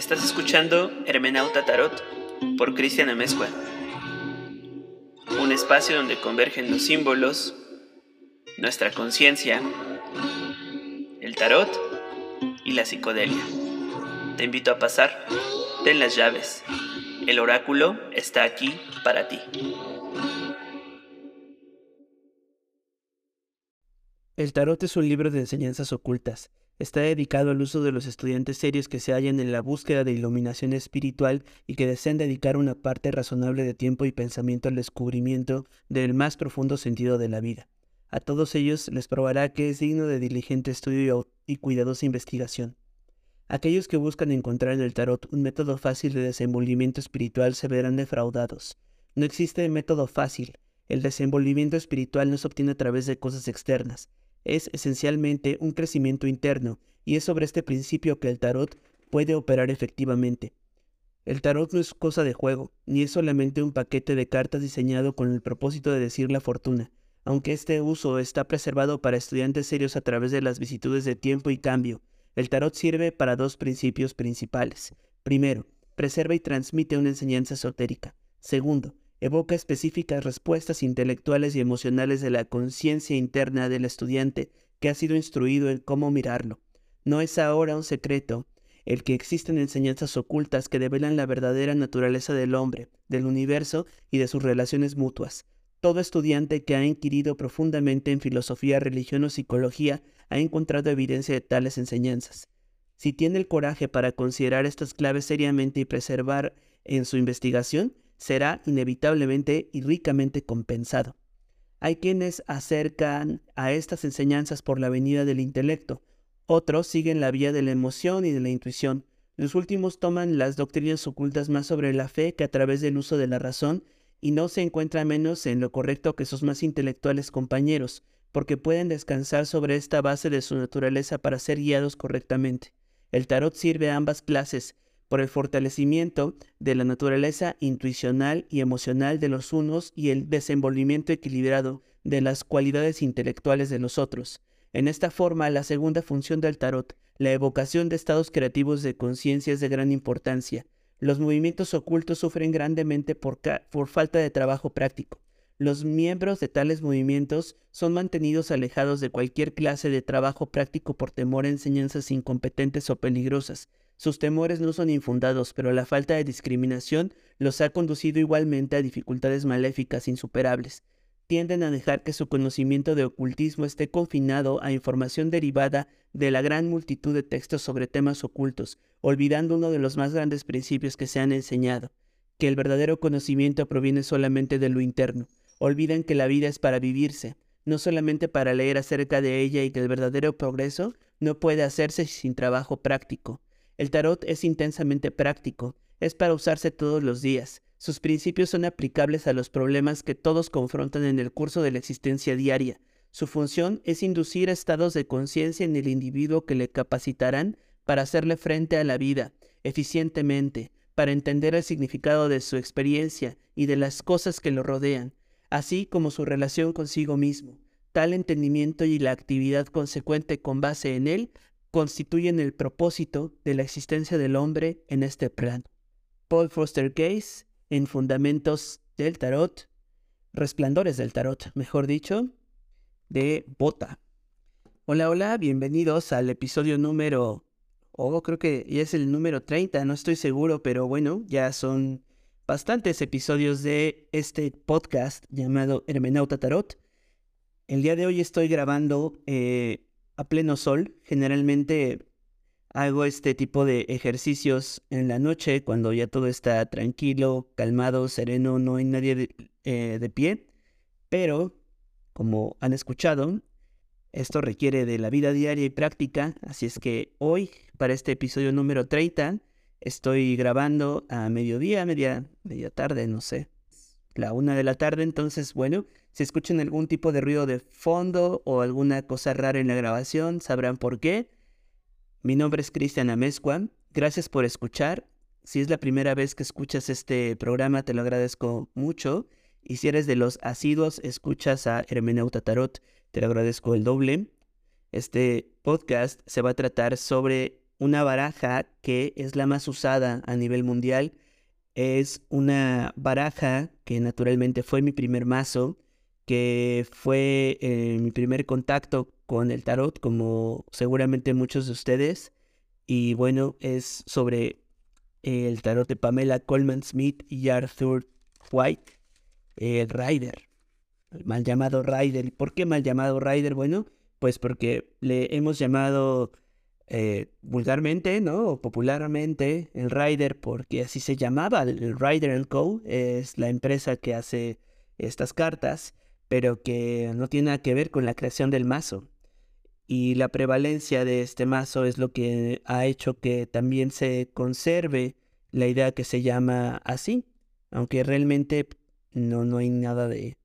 Estás escuchando Hermenauta Tarot por Cristian Amezcua. Un espacio donde convergen los símbolos, nuestra conciencia, el tarot y la psicodelia. Te invito a pasar, ten las llaves. El oráculo está aquí para ti. El tarot es un libro de enseñanzas ocultas. Está dedicado al uso de los estudiantes serios que se hallan en la búsqueda de iluminación espiritual y que desean dedicar una parte razonable de tiempo y pensamiento al descubrimiento del más profundo sentido de la vida. A todos ellos les probará que es digno de diligente estudio y cuidadosa investigación. Aquellos que buscan encontrar en el tarot un método fácil de desenvolvimiento espiritual se verán defraudados. No existe método fácil. El desenvolvimiento espiritual no se obtiene a través de cosas externas es esencialmente un crecimiento interno, y es sobre este principio que el tarot puede operar efectivamente. El tarot no es cosa de juego, ni es solamente un paquete de cartas diseñado con el propósito de decir la fortuna, aunque este uso está preservado para estudiantes serios a través de las vicitudes de tiempo y cambio. El tarot sirve para dos principios principales. Primero, preserva y transmite una enseñanza esotérica. Segundo, evoca específicas respuestas intelectuales y emocionales de la conciencia interna del estudiante que ha sido instruido en cómo mirarlo. No es ahora un secreto el que existen enseñanzas ocultas que develan la verdadera naturaleza del hombre, del universo y de sus relaciones mutuas. Todo estudiante que ha inquirido profundamente en filosofía, religión o psicología ha encontrado evidencia de tales enseñanzas. Si tiene el coraje para considerar estas claves seriamente y preservar en su investigación, será inevitablemente y ricamente compensado. Hay quienes acercan a estas enseñanzas por la venida del intelecto, otros siguen la vía de la emoción y de la intuición. Los últimos toman las doctrinas ocultas más sobre la fe que a través del uso de la razón y no se encuentran menos en lo correcto que sus más intelectuales compañeros, porque pueden descansar sobre esta base de su naturaleza para ser guiados correctamente. El tarot sirve a ambas clases, por el fortalecimiento de la naturaleza intuicional y emocional de los unos y el desenvolvimiento equilibrado de las cualidades intelectuales de los otros. En esta forma, la segunda función del tarot, la evocación de estados creativos de conciencia es de gran importancia. Los movimientos ocultos sufren grandemente por, por falta de trabajo práctico. Los miembros de tales movimientos son mantenidos alejados de cualquier clase de trabajo práctico por temor a enseñanzas incompetentes o peligrosas, sus temores no son infundados, pero la falta de discriminación los ha conducido igualmente a dificultades maléficas insuperables. Tienden a dejar que su conocimiento de ocultismo esté confinado a información derivada de la gran multitud de textos sobre temas ocultos, olvidando uno de los más grandes principios que se han enseñado, que el verdadero conocimiento proviene solamente de lo interno. Olvidan que la vida es para vivirse, no solamente para leer acerca de ella y que el verdadero progreso no puede hacerse sin trabajo práctico. El tarot es intensamente práctico, es para usarse todos los días. Sus principios son aplicables a los problemas que todos confrontan en el curso de la existencia diaria. Su función es inducir estados de conciencia en el individuo que le capacitarán para hacerle frente a la vida eficientemente, para entender el significado de su experiencia y de las cosas que lo rodean, así como su relación consigo mismo. Tal entendimiento y la actividad consecuente con base en él constituyen el propósito de la existencia del hombre en este plano. Paul Foster Case, en Fundamentos del Tarot, Resplandores del Tarot, mejor dicho, de Bota. Hola, hola, bienvenidos al episodio número, oh, creo que ya es el número 30, no estoy seguro, pero bueno, ya son bastantes episodios de este podcast llamado Hermenauta Tarot. El día de hoy estoy grabando eh, a pleno sol. Generalmente hago este tipo de ejercicios en la noche cuando ya todo está tranquilo, calmado, sereno, no hay nadie de, eh, pie. Pero, como han escuchado, esto requiere de la vida diaria y práctica, así es que hoy, para este episodio número 30, estoy grabando a mediodía, media, media tarde, no sé, la una de la tarde, entonces, bueno, si escuchan algún tipo de ruido de fondo o alguna cosa rara en la grabación, sabrán por qué. Mi nombre es Cristian Amezcua. Gracias por escuchar. Si es la primera vez que escuchas este programa, te lo agradezco mucho. Y si eres de los asiduos, escuchas a Hermeneuta Tarot, te lo agradezco el doble. Este podcast se va a tratar sobre una baraja que es la más usada a nivel mundial. Es una baraja que naturalmente fue mi primer mazo, que fue eh, mi primer contacto con el tarot, como seguramente muchos de ustedes. Y bueno, es sobre el tarot de Pamela Coleman Smith y Arthur White, el Rider, el mal llamado Rider. ¿Y por qué mal llamado Rider? Bueno, pues porque le hemos llamado eh, vulgarmente, ¿no? O popularmente el Rider, porque así se llamaba, el Rider Co. es la empresa que hace estas cartas, pero que no tiene nada que ver con la creación del mazo. Y la prevalencia de este mazo es lo que ha hecho que también se conserve la idea que se llama así, aunque realmente no, no hay nada de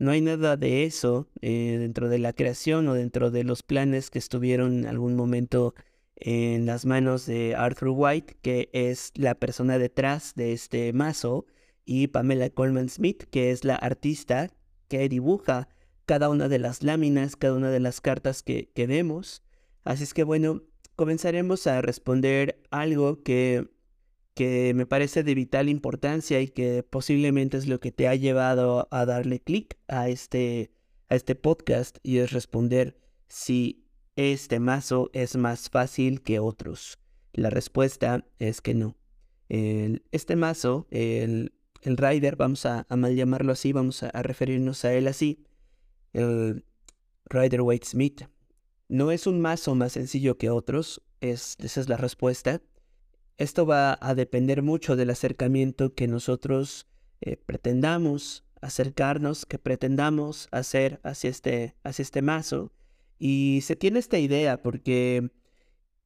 no hay nada de eso eh, dentro de la creación o dentro de los planes que estuvieron en algún momento en las manos de Arthur White, que es la persona detrás de este mazo, y Pamela Coleman Smith, que es la artista que dibuja cada una de las láminas, cada una de las cartas que, que vemos. Así es que bueno, comenzaremos a responder algo que que me parece de vital importancia y que posiblemente es lo que te ha llevado a darle clic a este, a este podcast y es responder si este mazo es más fácil que otros. La respuesta es que no. este mazo, el, el Rider, vamos a, mal llamarlo así, vamos a, referirnos a él así, el Rider Waite Smith, no es un mazo más sencillo que otros, es, esa es la respuesta. Esto va a depender mucho del acercamiento que nosotros eh, pretendamos acercarnos, que pretendamos hacer hacia este, hacia este mazo. Y se tiene esta idea porque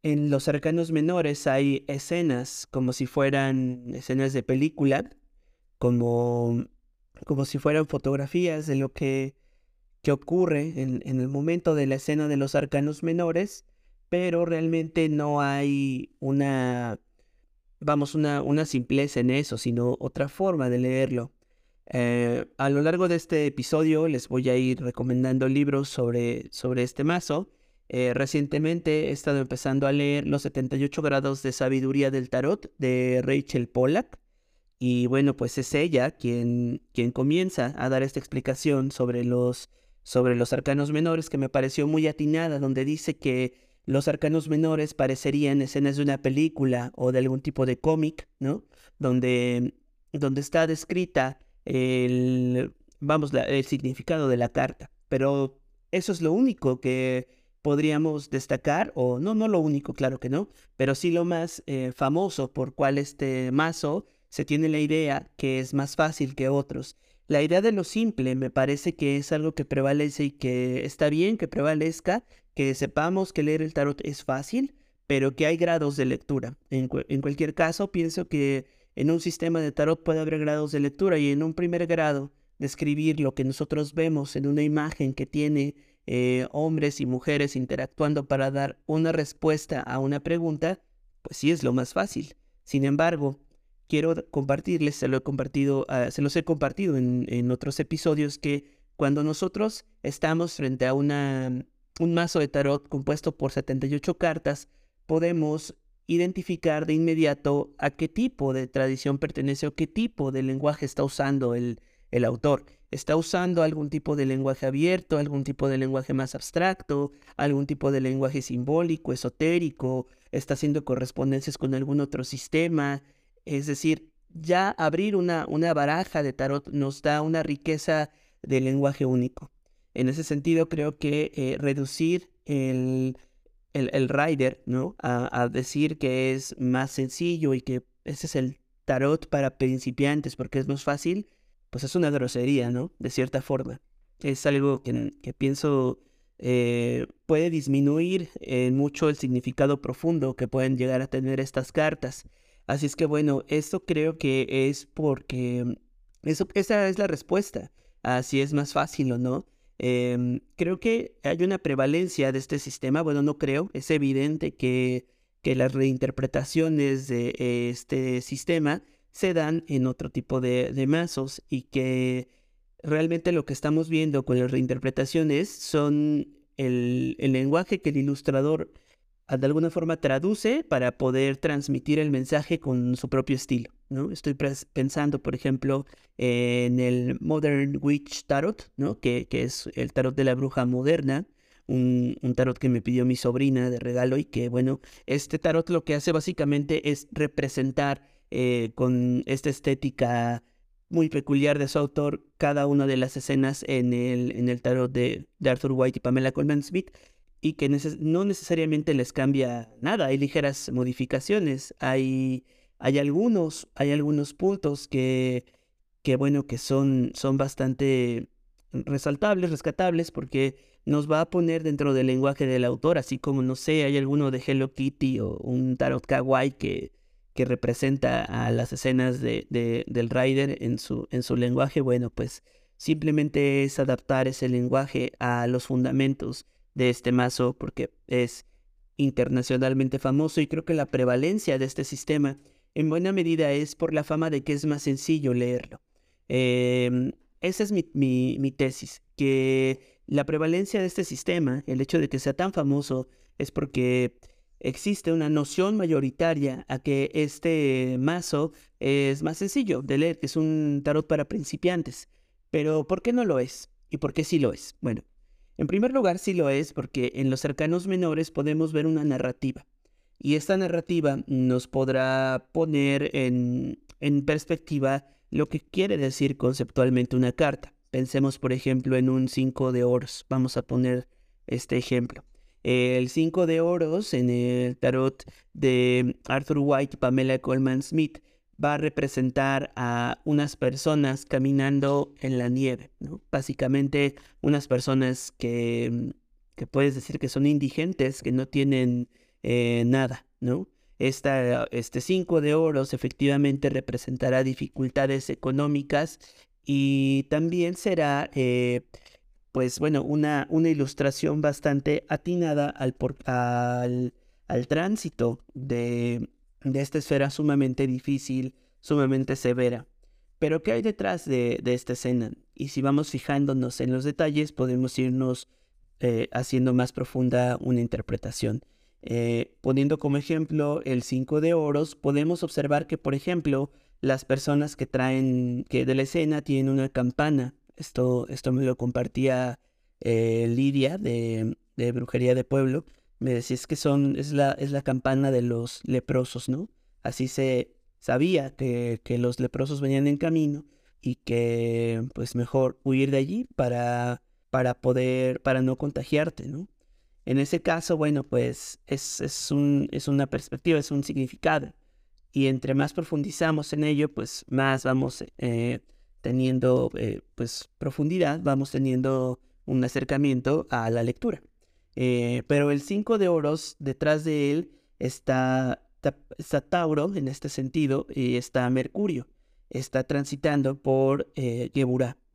en los cercanos menores hay escenas como si fueran escenas de película, como, como si fueran fotografías de lo que, que ocurre en, en el momento de la escena de los arcanos menores, pero realmente no hay una vamos, una, una simpleza en eso, sino otra forma de leerlo. Eh, a lo largo de este episodio les voy a ir recomendando libros sobre, sobre este mazo. Eh, recientemente he estado empezando a leer Los 78 grados de sabiduría del tarot de Rachel Pollack. Y bueno, pues es ella quien, quien comienza a dar esta explicación sobre los, sobre los arcanos menores que me pareció muy atinada, donde dice que los arcanos menores parecerían escenas de una película o de algún tipo de cómic, ¿no? Donde, donde está descrita el, vamos, el significado de la carta. Pero eso es lo único que podríamos destacar, o no, no lo único, claro que no, pero sí lo más eh, famoso por cual este mazo se tiene la idea que es más fácil que otros. La idea de lo simple me parece que es algo que prevalece y que está bien que prevalezca, que sepamos que leer el tarot es fácil, pero que hay grados de lectura. En, cualquier caso, pienso que en un sistema de tarot puede haber grados de lectura y en un primer grado, describir lo que nosotros vemos en una imagen que tiene eh, hombres y mujeres interactuando para dar una respuesta a una pregunta, pues sí es lo más fácil. Sin embargo, quiero compartirles, se lo he compartido, ah, se los he compartido en, otros episodios, que cuando nosotros estamos frente a una un mazo de tarot compuesto por 78 cartas, podemos identificar de inmediato a qué tipo de tradición pertenece o qué tipo de lenguaje está usando el, el autor. ¿Está usando algún tipo de lenguaje abierto, algún tipo de lenguaje más abstracto, algún tipo de lenguaje simbólico, esotérico? ¿Está haciendo correspondencias con algún otro sistema? Es decir, ya abrir una, una baraja de tarot nos da una riqueza de lenguaje único. En ese sentido, creo que eh, reducir el, el, rider, ¿no? A, decir que es más sencillo y que ese es el tarot para principiantes porque es más fácil, pues es una grosería, ¿no? De cierta forma. Es algo que, que pienso eh, puede disminuir en mucho el significado profundo que pueden llegar a tener estas cartas. Así es que bueno, esto creo que es porque eso, esa es la respuesta a si es más fácil o no. Em, creo que hay una prevalencia de este sistema, bueno, no creo, es evidente que, que las reinterpretaciones de este sistema se dan en otro tipo de, de mazos y que realmente lo que estamos viendo con las reinterpretaciones son el, el lenguaje que el ilustrador de alguna forma traduce para poder transmitir el mensaje con su propio estilo. ¿no? Estoy pensando, por ejemplo, en el Modern Witch Tarot, ¿no? que, que es el tarot de la bruja moderna, un, tarot que me pidió mi sobrina de regalo y que, bueno, este tarot lo que hace básicamente es representar eh, con esta estética muy peculiar de su autor cada una de las escenas en el, en el tarot de, de Arthur White y Pamela Coleman Smith y que no necesariamente les cambia nada, hay ligeras modificaciones, hay, hay, algunos, hay algunos puntos que, que bueno, que son, son bastante resaltables, rescatables, porque nos va a poner dentro del lenguaje del autor, así como, no sé, hay alguno de Hello Kitty o un tarot kawaii que, que representa a las escenas de, de, del rider en su, en su lenguaje, bueno, pues simplemente es adaptar ese lenguaje a los fundamentos de este mazo porque es internacionalmente famoso y creo que la prevalencia de este sistema en buena medida es por la fama de que es más sencillo leerlo. Em, esa es mi, mi, tesis, que la prevalencia de este sistema, el hecho de que sea tan famoso, es porque existe una noción mayoritaria a que este mazo es más sencillo de leer, que es un tarot para principiantes. Pero ¿por qué no lo es? ¿Y por qué sí lo es? Bueno, en primer lugar, sí lo es porque en los cercanos menores podemos ver una narrativa. Y esta narrativa nos podrá poner en, perspectiva lo que quiere decir conceptualmente una carta. Pensemos, por ejemplo, en un 5 de oros. Vamos a poner este ejemplo. El 5 de oros en el tarot de Arthur White y Pamela Coleman Smith va a representar a unas personas caminando en la nieve. Básicamente unas personas que, mm, que puedes decir que son indigentes, que no tienen eh, nada, ¿no? Esta, este 5 de oros efectivamente representará dificultades económicas y también será, eh, pues bueno, una, una ilustración bastante atinada al, al, al tránsito de de esta esfera sumamente difícil, sumamente severa. Pero ¿qué hay detrás de, esta escena? Y si vamos fijándonos en los detalles, podemos irnos eh, haciendo más profunda una interpretación. Eh, poniendo como ejemplo el 5 de oros, podemos observar que, por ejemplo, las personas que traen, que de la escena tienen una campana. Esto, esto me lo compartía eh, Lidia de, de Brujería de Pueblo me decís que son, es la, es la campana de los leprosos, ¿no? Así se sabía que, que los leprosos venían en camino y que pues mejor huir de allí para, para poder, para no contagiarte, ¿no? En ese caso, bueno, pues es, es, un, es una perspectiva, es un significado. Y entre más profundizamos en ello, pues más vamos eh, teniendo eh, pues profundidad, vamos teniendo un acercamiento a la lectura. Eh, pero el 5 de oros, detrás de él está, está, Tauro en este sentido y está Mercurio. Está transitando por eh,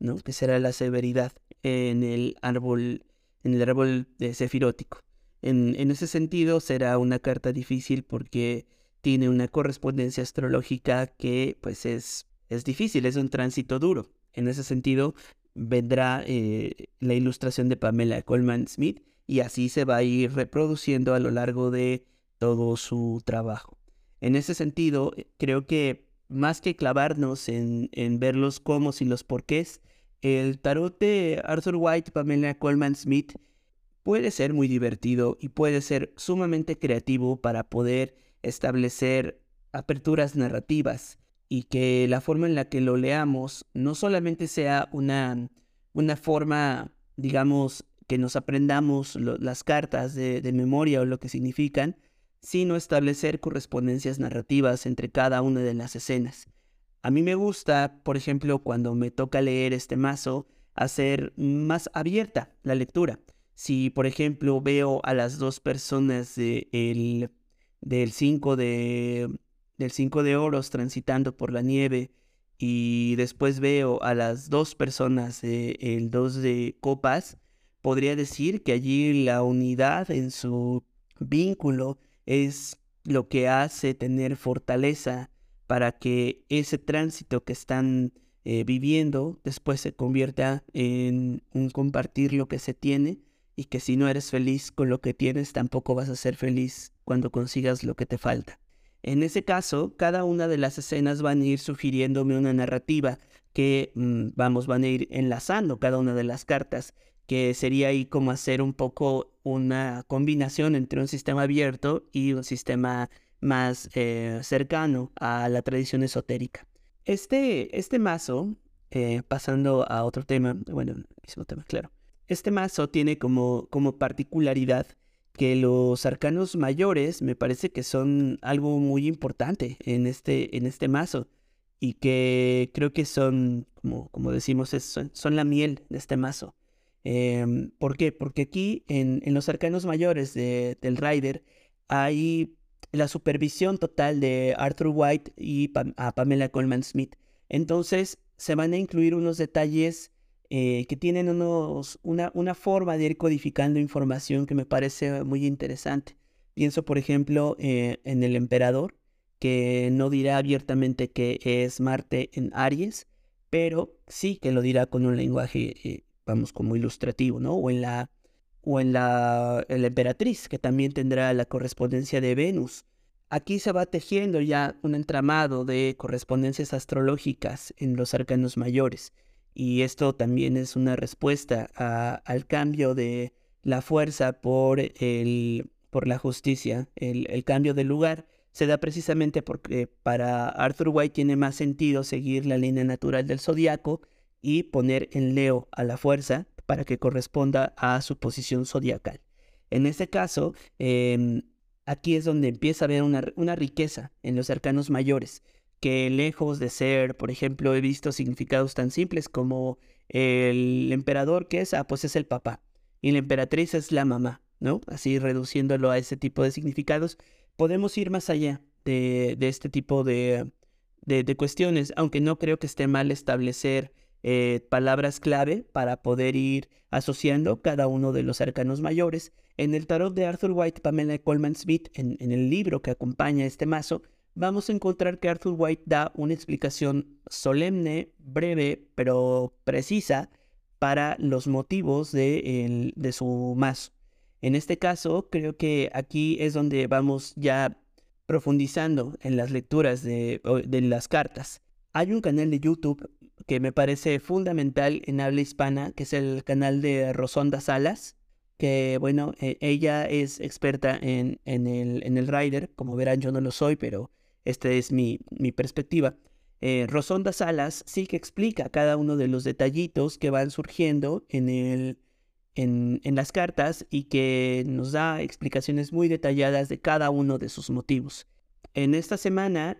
¿no? que será la severidad en el árbol, en el árbol de sefirótico. En, en ese sentido será una carta difícil porque tiene una correspondencia astrológica que pues es, es difícil, es un tránsito duro. En ese sentido vendrá eh, la ilustración de Pamela Coleman Smith y así se va a ir reproduciendo a lo largo de todo su trabajo. En ese sentido, eh, creo que más que clavarnos en, en ver los cómo y los porqués, el tarot de Arthur White, Pamela Coleman Smith, puede ser muy divertido y puede ser sumamente creativo para poder establecer aperturas narrativas y que la forma en la que lo leamos no solamente sea una, una forma, digamos, que nos aprendamos las cartas de, memoria o lo que significan, sino establecer correspondencias narrativas entre cada una de las escenas. A mí me gusta, por ejemplo, cuando me toca leer este mazo, hacer más abierta la lectura. Si, por ejemplo, veo a las dos personas del 5 de, del 5 de oros transitando por la nieve y después veo a las dos personas del 2 de copas, podría decir que allí la unidad en su vínculo es lo que hace tener fortaleza para que ese tránsito que están eh, viviendo después se convierta en un compartir lo que se tiene y que si no eres feliz con lo que tienes, tampoco vas a ser feliz cuando consigas lo que te falta. En ese caso, cada una de las escenas van a ir sugiriéndome una narrativa que, mm, vamos, van a ir enlazando cada una de las cartas, que sería ahí como hacer un poco una combinación entre un sistema abierto y un sistema más eh, cercano a la tradición esotérica. Este, este mazo, eh, pasando a otro tema, bueno, mismo tema, claro. Este mazo tiene como, como particularidad que los arcanos mayores me parece que son algo muy importante en este, en este mazo y que creo que son, como, como decimos, son, la miel de este mazo. Em, ¿Por qué? Porque aquí en, los arcanos mayores de, del Rider hay la supervisión total de Arthur White y a Pamela Coleman Smith. Entonces se van a incluir unos detalles eh, que tienen unos, una, una forma de ir codificando información que me parece muy interesante. Pienso, por ejemplo, eh, en el emperador, que no dirá abiertamente que es Marte en Aries, pero sí que lo dirá con un lenguaje, eh, vamos, como ilustrativo, ¿no? O en la, o en la, emperatriz, que también tendrá la correspondencia de Venus. Aquí se va tejiendo ya un entramado de correspondencias astrológicas en los arcanos mayores. Y esto también es una respuesta al cambio de la fuerza por, el, por la justicia. El, cambio de lugar se da precisamente porque para Arthur White tiene más sentido seguir la línea natural del zodiaco y poner en Leo a la fuerza para que corresponda a su posición zodiacal. En este caso, em, aquí es donde empieza a haber una, una riqueza en los arcanos mayores que lejos de ser, por ejemplo, he visto significados tan simples como el emperador, que es? Ah, pues es el papá, y la emperatriz es la mamá, ¿no? Así reduciéndolo a ese tipo de significados, podemos ir más allá de, este tipo de, de, cuestiones, aunque no creo que esté mal establecer eh, palabras clave para poder ir asociando cada uno de los arcanos mayores. En el tarot de Arthur White, Pamela Coleman Smith, en, en el libro que acompaña este mazo, vamos a encontrar que Arthur White da una explicación solemne, breve, pero precisa para los motivos de, de su mazo. En este caso, creo que aquí es donde vamos ya profundizando en las lecturas de, de, las cartas. Hay un canal de YouTube que me parece fundamental en habla hispana, que es el canal de Rosonda Salas, que bueno, e, ella es experta en, en, el, en el rider, como verán yo no lo soy, pero esta es mi, mi perspectiva. Eh, Rosonda Salas sí que explica cada uno de los detallitos que van surgiendo en, el, en, en, las cartas y que nos da explicaciones muy detalladas de cada uno de sus motivos. En esta semana,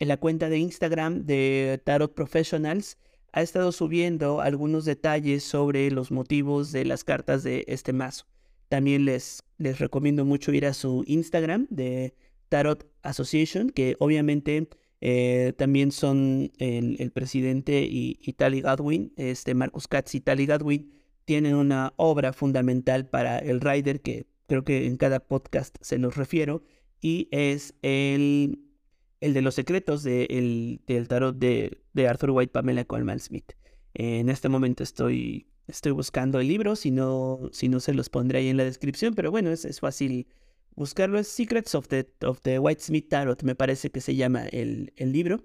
en la cuenta de Instagram de Tarot Professionals ha estado subiendo algunos detalles sobre los motivos de las cartas de este mazo. También les, les recomiendo mucho ir a su Instagram de Tarot Association, que obviamente eh, también son el, presidente y, Tali Godwin, este Marcus Katz y Tali Godwin, tienen una obra fundamental para el Rider que creo que en cada podcast se los refiero, y es el, el de los secretos del tarot de, Arthur White, Pamela Coleman Smith. en este momento estoy, estoy buscando el libro, si no, si no se los pondré ahí en la descripción, pero bueno, es, es fácil buscarlo es Secrets of the, of the White Smith Tarot, me parece que se llama el, el libro.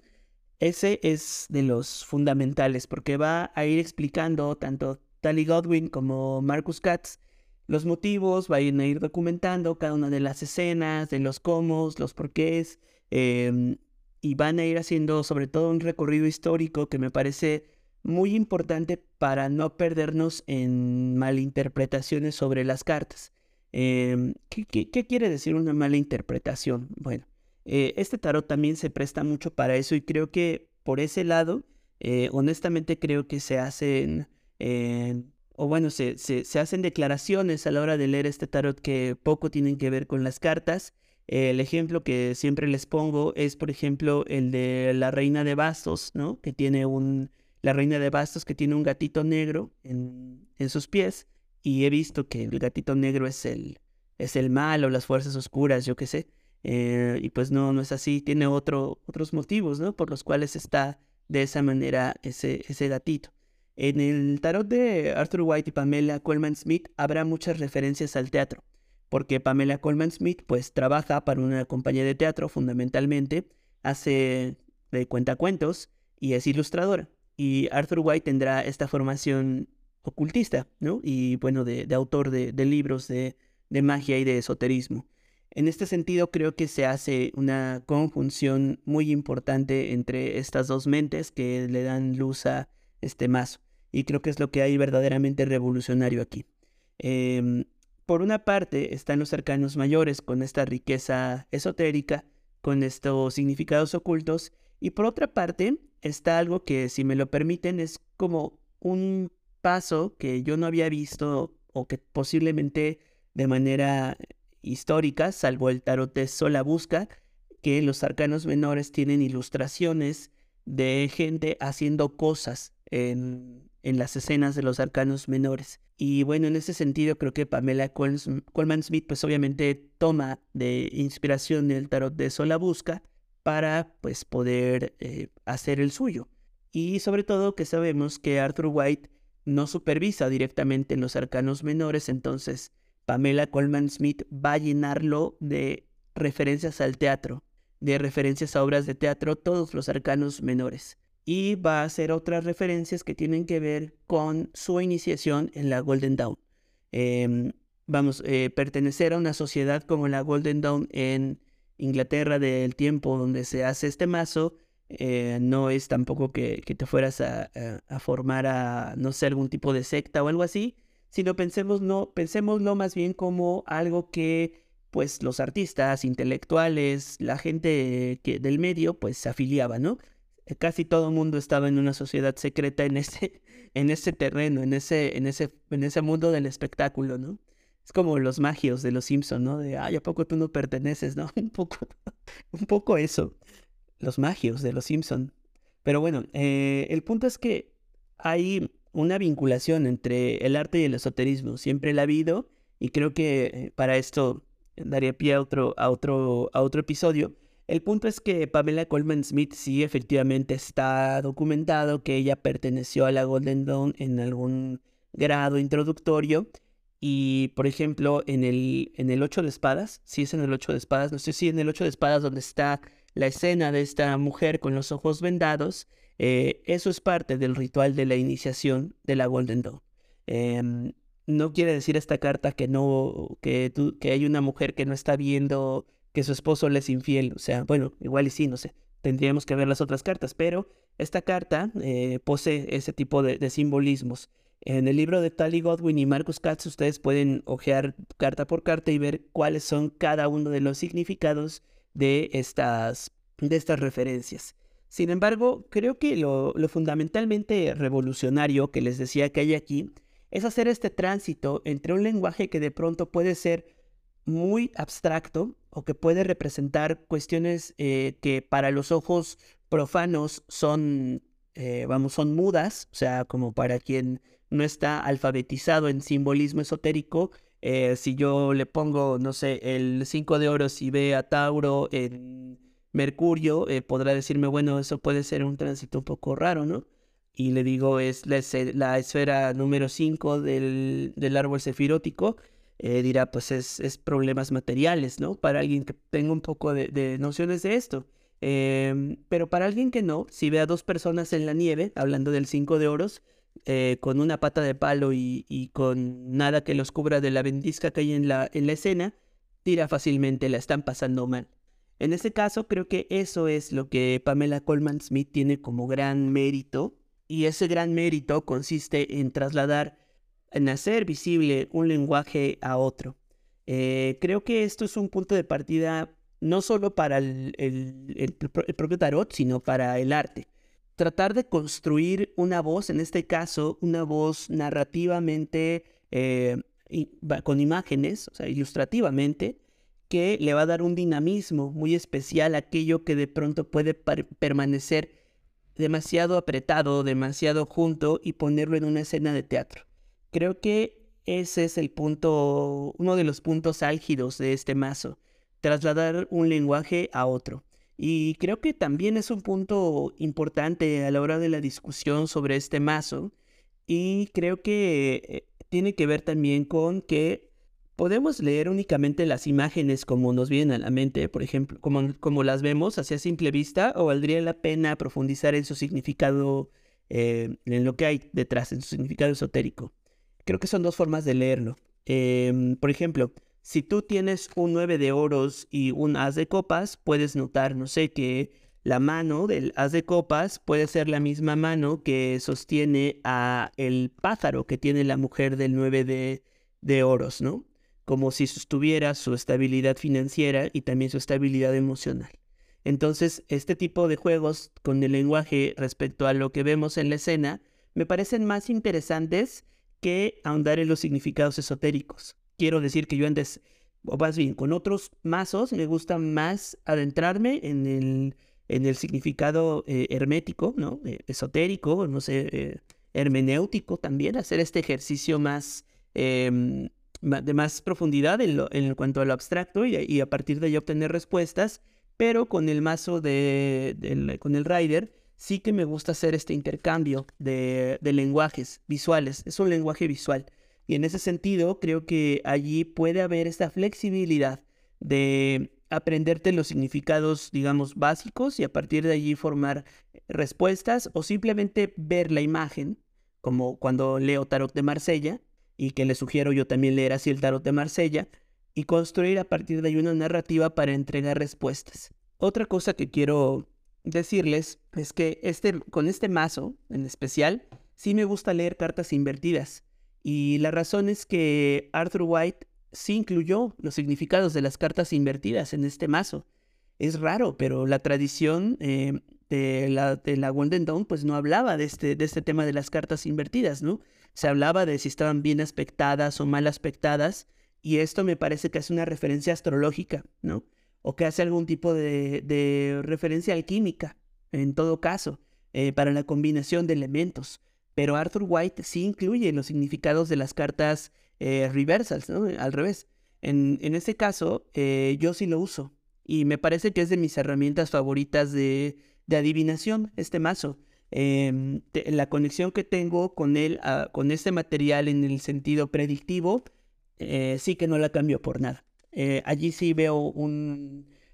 Ese es de los fundamentales porque va a ir explicando tanto Tally Godwin como Marcus Katz los motivos, va a ir documentando cada una de las escenas, de los cómo, los porqués, em, y van a ir haciendo sobre todo un recorrido histórico que me parece muy importante para no perdernos en malinterpretaciones sobre las cartas. Em, ¿qué, quiere decir una mala interpretación? Bueno, eh, este tarot también se presta mucho para eso y creo que por ese lado, eh, honestamente creo que se hacen, o bueno, se, se, hacen declaraciones a la hora de leer este tarot que poco tienen que ver con las cartas. El ejemplo que siempre les pongo es, por ejemplo, el de la reina de bastos, ¿no? Que tiene un, la reina de bastos que tiene un gatito negro en, en sus pies y he visto que el gatito negro es el, es el mal o las fuerzas oscuras, yo qué sé. Eh, y pues no, no es así, tiene otro, otros motivos, ¿no? Por los cuales está de esa manera ese, ese gatito. En el tarot de Arthur White y Pamela Coleman Smith habrá muchas referencias al teatro, porque Pamela Coleman Smith pues trabaja para una compañía de teatro fundamentalmente, hace de cuentacuentos y es ilustradora. Y Arthur White tendrá esta formación ocultista, ¿no? Y bueno, de, autor de, libros de, de magia y de esoterismo. En este sentido, creo que se hace una conjunción muy importante entre estas dos mentes que le dan luz a este mazo. Y creo que es lo que hay verdaderamente revolucionario aquí. Em, por una parte están los arcanos mayores con esta riqueza esotérica, con estos significados ocultos, y por otra parte está algo que, si me lo permiten, es como un paso que yo no había visto o que posiblemente de manera histórica, salvo el tarot de Sola Busca, que los arcanos menores tienen ilustraciones de gente haciendo cosas en, en las escenas de los arcanos menores. Y bueno, en ese sentido creo que Pamela Coleman Smith pues obviamente toma de inspiración el tarot de Sola Busca para pues poder eh, hacer el suyo. Y sobre todo que sabemos que Arthur White no supervisa directamente en los arcanos menores, entonces Pamela Coleman Smith va a llenarlo de referencias al teatro, de referencias a obras de teatro, todos los arcanos menores. Y va a hacer otras referencias que tienen que ver con su iniciación en la Golden Dawn. Em, vamos, eh, pertenecer a una sociedad como la Golden Dawn en Inglaterra del tiempo donde se hace este mazo, eh, no es tampoco que, te fueras a, formar a, no sé, algún tipo de secta o algo así, sino pensémoslo más bien como algo que pues los artistas, intelectuales, la gente del medio pues se afiliaba, ¿no? Casi todo el mundo estaba en una sociedad secreta en ese, en ese terreno, en ese, en ese, en ese mundo del espectáculo, ¿no? Es como los magios de los Simpson, ¿no? De, ay, ¿a poco tú no perteneces, no? Un poco, un poco eso. Los magios de los Simpson. Pero bueno, eh, el punto es que hay una vinculación entre el arte y el esoterismo. Siempre la ha habido y creo que eh, para esto daría pie a otro, a otro, a otro episodio. El punto es que Pamela Coleman Smith sí efectivamente está documentado que ella perteneció a la Golden Dawn en algún grado introductorio y, por ejemplo, en el, en el 8 de espadas, si es en el 8 de espadas, no sé si en el 8 de espadas donde está la escena de esta mujer con los ojos vendados, eh, eso es parte del ritual de la iniciación de la Golden Dawn. Em, no quiere decir esta carta que no, que hay una mujer que no está viendo que su esposo le es infiel. O sea, bueno, igual y sí, no sé. Tendríamos que ver las otras cartas, pero esta carta eh, posee ese tipo de simbolismos. En el libro de Tally Godwin y Marcus Katz ustedes pueden ojear carta por carta y ver cuáles son cada uno de los significados de estas, de estas referencias. Sin embargo, creo que lo, lo fundamentalmente revolucionario que les decía que hay aquí es hacer este tránsito entre un lenguaje que de pronto puede ser muy abstracto o que puede representar cuestiones eh, que para los ojos profanos son, eh, vamos, son mudas, o sea, como para quien no está alfabetizado en simbolismo esotérico, eh, si yo le pongo, no sé, el 5 de oro y ve a Tauro en Mercurio, podrá decirme, bueno, eso puede ser un tránsito un poco raro, ¿no? Y le digo, es la, esfera número 5 del, del, árbol sefirótico. Eh, dirá, pues es, es, problemas materiales, ¿no? Para alguien que tenga un poco de, de nociones de esto. Em, pero para alguien que no, si ve a dos personas en la nieve, hablando del 5 de oros, eh, con una pata de palo y, con nada que los cubra de la ventisca que hay en la, en la escena, tira fácilmente, la están pasando mal. En ese caso, creo que eso es lo que Pamela Coleman Smith tiene como gran mérito, y ese gran mérito consiste en trasladar, en hacer visible un lenguaje a otro. Eh, creo que esto es un punto de partida no solo para el propio tarot, sino para el arte tratar de construir una voz, en este caso, una voz narrativamente eh, con imágenes, o sea, ilustrativamente, que le va a dar un dinamismo muy especial a aquello que de pronto puede permanecer demasiado apretado, demasiado junto y ponerlo en una escena de teatro. Creo que ese es el punto, uno de los puntos álgidos de este mazo, trasladar un lenguaje a otro. Y creo que también es un punto importante a la hora de la discusión sobre este mazo, Y creo que eh, tiene que ver también con que podemos leer únicamente las imágenes como nos vienen a la mente, por ejemplo, como, como las vemos hacia simple vista, o valdría la pena profundizar en su significado, eh, en lo que hay detrás, en su significado esotérico. Creo que son dos formas de leerlo. Em, por ejemplo, si tú tienes un 9 de oros y un as de copas, puedes notar, no sé, que la mano del as de copas puede ser la misma mano que sostiene a el pájaro que tiene la mujer del 9 de, de oros, ¿no? Como si sostuviera su estabilidad financiera y también su estabilidad emocional. Entonces, este tipo de juegos con el lenguaje respecto a lo que vemos en la escena me parecen más interesantes que ahondar en los significados esotéricos. Quiero decir que yo antes, o más bien, con otros mazos me gusta más adentrarme en el, en el significado eh, hermético, ¿no? Eh, esotérico, no sé, eh, hermenéutico también, hacer este ejercicio más em, de más profundidad en, lo, en cuanto a lo abstracto y, a partir de ahí obtener respuestas, pero con el mazo de, con el Rider sí que me gusta hacer este intercambio de, lenguajes visuales. Es un lenguaje visual. Y en ese sentido, creo que allí puede haber esta flexibilidad de aprenderte los significados, digamos, básicos y a partir de allí formar respuestas o simplemente ver la imagen, como cuando leo Tarot de Marsella, y que le sugiero yo también leer así el Tarot de Marsella, y construir a partir de ahí una narrativa para entregar respuestas. Otra cosa que quiero decirles es que este, con este mazo en especial, sí me gusta leer cartas invertidas. Y la razón es que Arthur White sí incluyó los significados de las cartas invertidas en este mazo. Es raro, pero la tradición eh, de, la, de la Golden Dawn pues no hablaba de este, de este tema de las cartas invertidas, ¿no? Se hablaba de si estaban bien aspectadas o mal aspectadas, y esto me parece que es una referencia astrológica, ¿no? O que hace algún tipo de, referencia alquímica, en todo caso, eh, para la combinación de elementos. Pero Arthur White sí incluye los significados de las cartas eh, reversals, ¿no? Al revés. En, en este caso, eh, yo sí lo uso. Y me parece que es de mis herramientas favoritas de, adivinación, este mazo. Em, la conexión que tengo con él, ah, con este material en el sentido predictivo, sí que no la cambio por nada. Eh, allí sí veo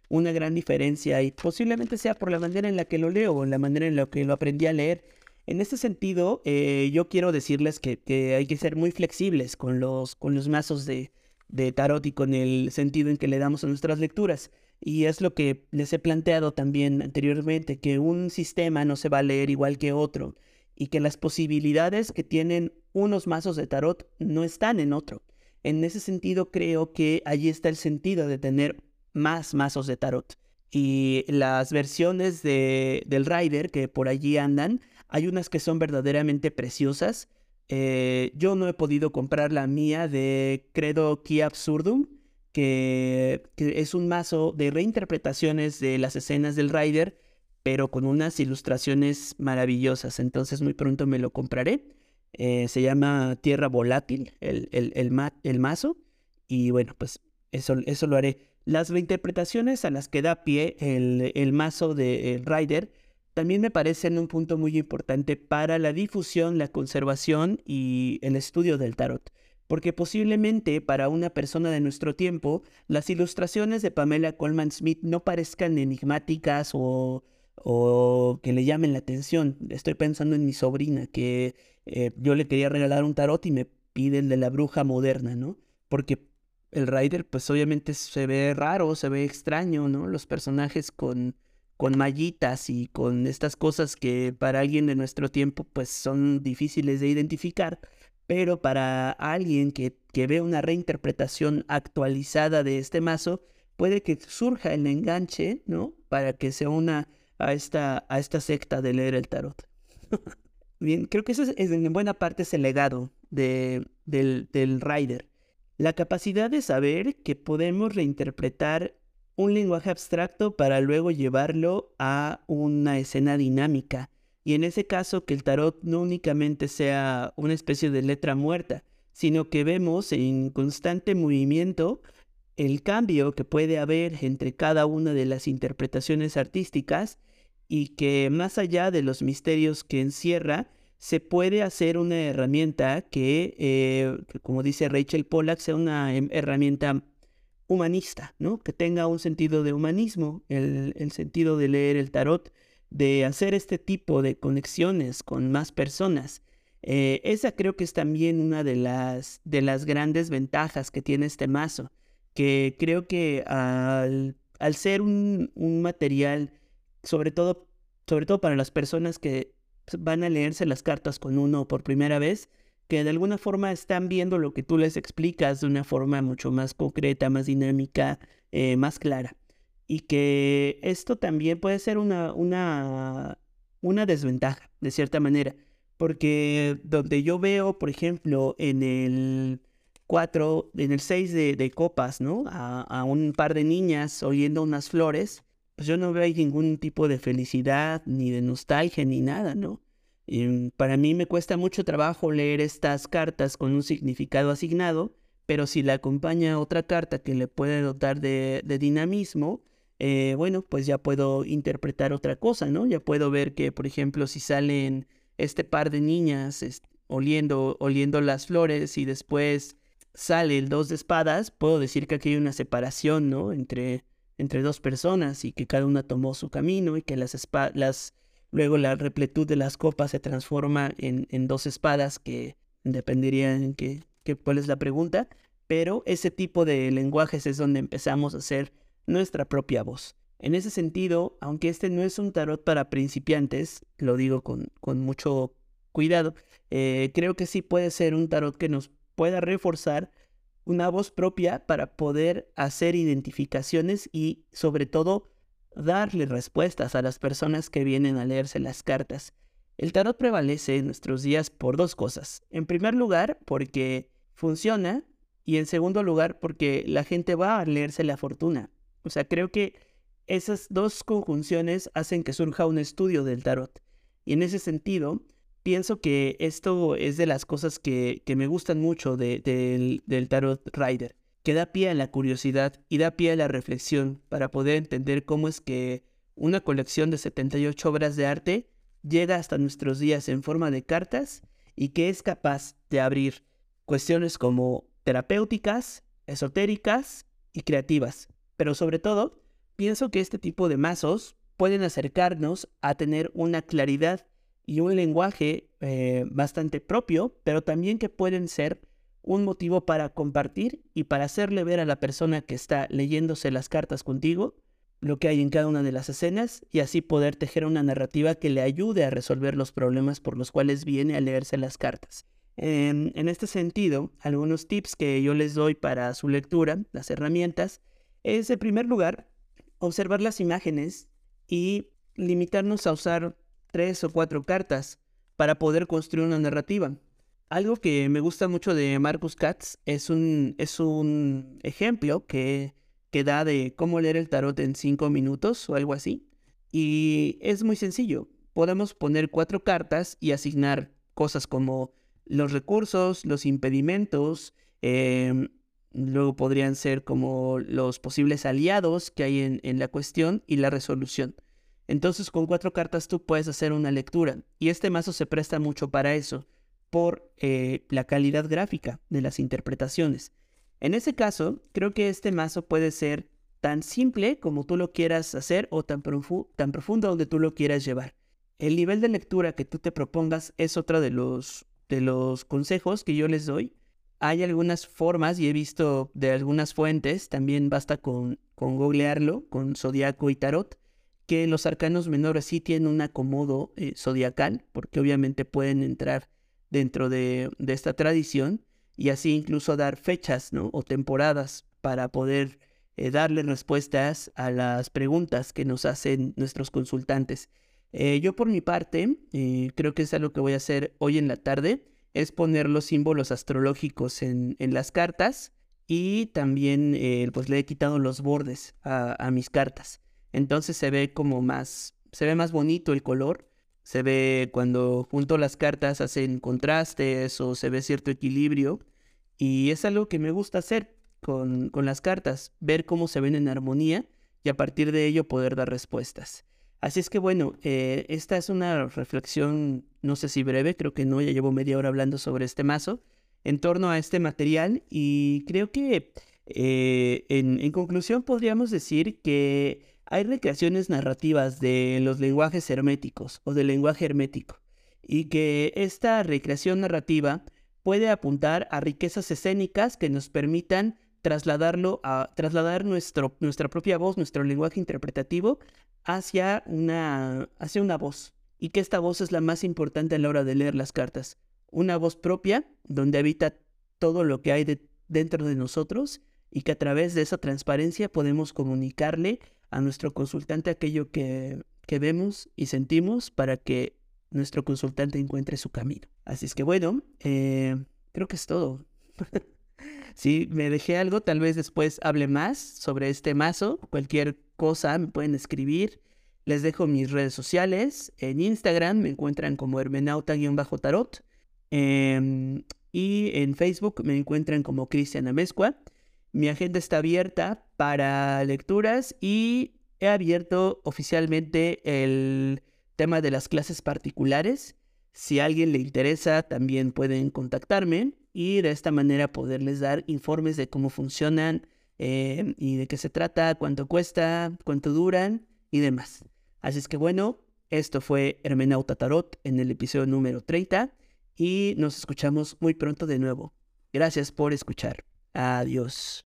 una gran diferencia y posiblemente sea por la manera en la que lo leo o la manera en la que lo aprendí a leer. En este sentido, eh, yo quiero decirles que, hay que ser muy flexibles con los, con los mazos de, de tarot y con el sentido en que le damos a nuestras lecturas. Y es lo que les he planteado también anteriormente, que un sistema no se va a leer igual que otro y que las posibilidades que tienen unos mazos de tarot no están en otro. En ese sentido, creo que allí está el sentido de tener más mazos de tarot. Y las versiones de, del Rider que por allí andan, hay unas que son verdaderamente preciosas. Eh, yo no he podido comprar la mía de Credo Key Absurdum, que, es un mazo de reinterpretaciones de las escenas del Rider, pero con unas ilustraciones maravillosas. Entonces muy pronto me lo compraré. Eh, se llama Tierra Volátil, el, el, el, mazo. Y bueno, pues eso, eso lo haré. Las reinterpretaciones a las que da pie el, el mazo de Rider también me parecen un punto muy importante para la difusión, la conservación y el estudio del tarot. Porque posiblemente para una persona de nuestro tiempo, las ilustraciones de Pamela Coleman Smith no parezcan enigmáticas o, o que le llamen la atención. Estoy pensando en mi sobrina que eh, yo le quería regalar un tarot y me pide el de la bruja moderna, ¿no? Porque el Rider, pues obviamente se ve raro, se ve extraño, ¿no? Los personajes con, con mallitas y con estas cosas que para alguien de nuestro tiempo, pues son difíciles de identificar. Pero para alguien que, que ve una reinterpretación actualizada de este mazo, puede que surja el enganche, ¿no? Para que se una a esta, a esta secta de leer el tarot. Bien, creo que eso es, en buena parte es el legado de, del, del Rider. La capacidad de saber que podemos reinterpretar un lenguaje abstracto para luego llevarlo a una escena dinámica. Y en ese caso que el tarot no únicamente sea una especie de letra muerta, sino que vemos en constante movimiento el cambio que puede haber entre cada una de las interpretaciones artísticas y que más allá de los misterios que encierra, se puede hacer una herramienta que, eh, como dice Rachel Pollack, sea una herramienta humanista, ¿no? Que tenga un sentido de humanismo, el, el, sentido de leer el tarot, de hacer este tipo de conexiones con más personas. Eh, esa creo que es también una de las, de las grandes ventajas que tiene este mazo, que creo que al, al ser un, un, material, sobre todo, sobre todo para las personas que van a leerse las cartas con uno por primera vez, que de alguna forma están viendo lo que tú les explicas de una forma mucho más concreta, más dinámica, eh, más clara. Y que esto también puede ser una, una, una desventaja, de cierta manera. Porque donde yo veo, por ejemplo, en el 4, en el 6 de, copas, ¿no? A, a, un par de niñas oyendo unas flores, pues yo no veo ahí ningún tipo de felicidad, ni de nostalgia, ni nada, ¿no? Y para mí me cuesta mucho trabajo leer estas cartas con un significado asignado, pero si le acompaña otra carta que le puede dotar de, dinamismo, eh, bueno, pues ya puedo interpretar otra cosa, ¿no? Ya puedo ver que, por ejemplo, si salen este par de niñas oliendo, oliendo las flores y después sale el dos de espadas, puedo decir que aquí hay una separación, ¿no? Entre, entre dos personas y que cada una tomó su camino y que las, las Luego la repletud de las copas se transforma en, en dos espadas que dependería en qué, cuál es la pregunta, pero ese tipo de lenguajes es donde empezamos a hacer nuestra propia voz. En ese sentido, aunque este no es un tarot para principiantes, lo digo con, con mucho cuidado, eh, creo que sí puede ser un tarot que nos pueda reforzar una voz propia para poder hacer identificaciones y sobre todo darle respuestas a las personas que vienen a leerse las cartas. El tarot prevalece en nuestros días por dos cosas. En primer lugar, porque funciona y en segundo lugar, porque la gente va a leerse la fortuna. O sea, creo que esas dos conjunciones hacen que surja un estudio del tarot. Y en ese sentido, pienso que esto es de las cosas que, me gustan mucho del, del tarot rider que da pie a la curiosidad y da pie a la reflexión para poder entender cómo es que una colección de 78 obras de arte llega hasta nuestros días en forma de cartas y que es capaz de abrir cuestiones como terapéuticas, esotéricas y creativas. Pero sobre todo, pienso que este tipo de mazos pueden acercarnos a tener una claridad y un lenguaje eh, bastante propio, pero también que pueden ser un motivo para compartir y para hacerle ver a la persona que está leyéndose las cartas contigo lo que hay en cada una de las escenas y así poder tejer una narrativa que le ayude a resolver los problemas por los cuales viene a leerse las cartas. En, este sentido, algunos tips que yo les doy para su lectura, las herramientas, es en primer lugar observar las imágenes y limitarnos a usar tres o cuatro cartas para poder construir una narrativa. Algo que me gusta mucho de Marcus Katz es un, es un ejemplo que, que da de cómo leer el tarot en cinco minutos o algo así. Y es muy sencillo. Podemos poner cuatro cartas y asignar cosas como los recursos, los impedimentos, em, luego podrían ser como los posibles aliados que hay en, en, la cuestión y la resolución. Entonces con cuatro cartas tú puedes hacer una lectura y este mazo se presta mucho para eso por eh, la calidad gráfica de las interpretaciones. En ese caso, creo que este mazo puede ser tan simple como tú lo quieras hacer o tan, profundo donde tú lo quieras llevar. El nivel de lectura que tú te propongas es otro de los, de los consejos que yo les doy. Hay algunas formas y he visto de algunas fuentes, también basta con, con googlearlo, con zodiaco y tarot, que los arcanos menores sí tienen un acomodo eh, zodiacal, porque obviamente pueden entrar dentro de, esta tradición y así incluso dar fechas ¿no? o temporadas para poder eh, darle respuestas a las preguntas que nos hacen nuestros consultantes. Eh, yo por mi parte, creo que es algo que voy a hacer hoy en la tarde, es poner los símbolos astrológicos en, las cartas y también pues le he quitado los bordes a mis cartas. Entonces se ve como más, se ve más bonito el color se ve cuando junto las cartas hacen contrastes o se ve cierto equilibrio. Y es algo que me gusta hacer con, con las cartas, ver cómo se ven en armonía y a partir de ello poder dar respuestas. Así es que bueno, eh, esta es una reflexión, no sé si breve, creo que no, ya llevo media hora hablando sobre este mazo, en torno a este material y creo que eh, en, en conclusión podríamos decir que hay recreaciones narrativas de los lenguajes herméticos o del lenguaje hermético y que esta recreación narrativa puede apuntar a riquezas escénicas que nos permitan trasladarlo a trasladar nuestro, nuestra propia voz, nuestro lenguaje interpretativo hacia una, hacia una voz y que esta voz es la más importante a la hora de leer las cartas. Una voz propia donde habita todo lo que hay dentro de nosotros y que a través de esa transparencia podemos comunicarle a nuestro consultante aquello que, que vemos y sentimos para que nuestro consultante encuentre su camino. Así es que bueno, eh, creo que es todo. si me dejé algo, tal vez después hable más sobre este mazo. Cualquier cosa me pueden escribir. Les dejo mis redes sociales. En Instagram me encuentran como hermenauta-tarot. Em, y en Facebook me encuentran como Cristian Amezcua. Mi agenda está abierta para lecturas y he abierto oficialmente el tema de las clases particulares. Si a alguien le interesa, también pueden contactarme y de esta manera poderles dar informes de cómo funcionan eh, y de qué se trata, cuánto cuesta, cuánto duran y demás. Así es que bueno, esto fue Hermenauta Tarot en el episodio número 30 y nos escuchamos muy pronto de nuevo. Gracias por escuchar. Adiós.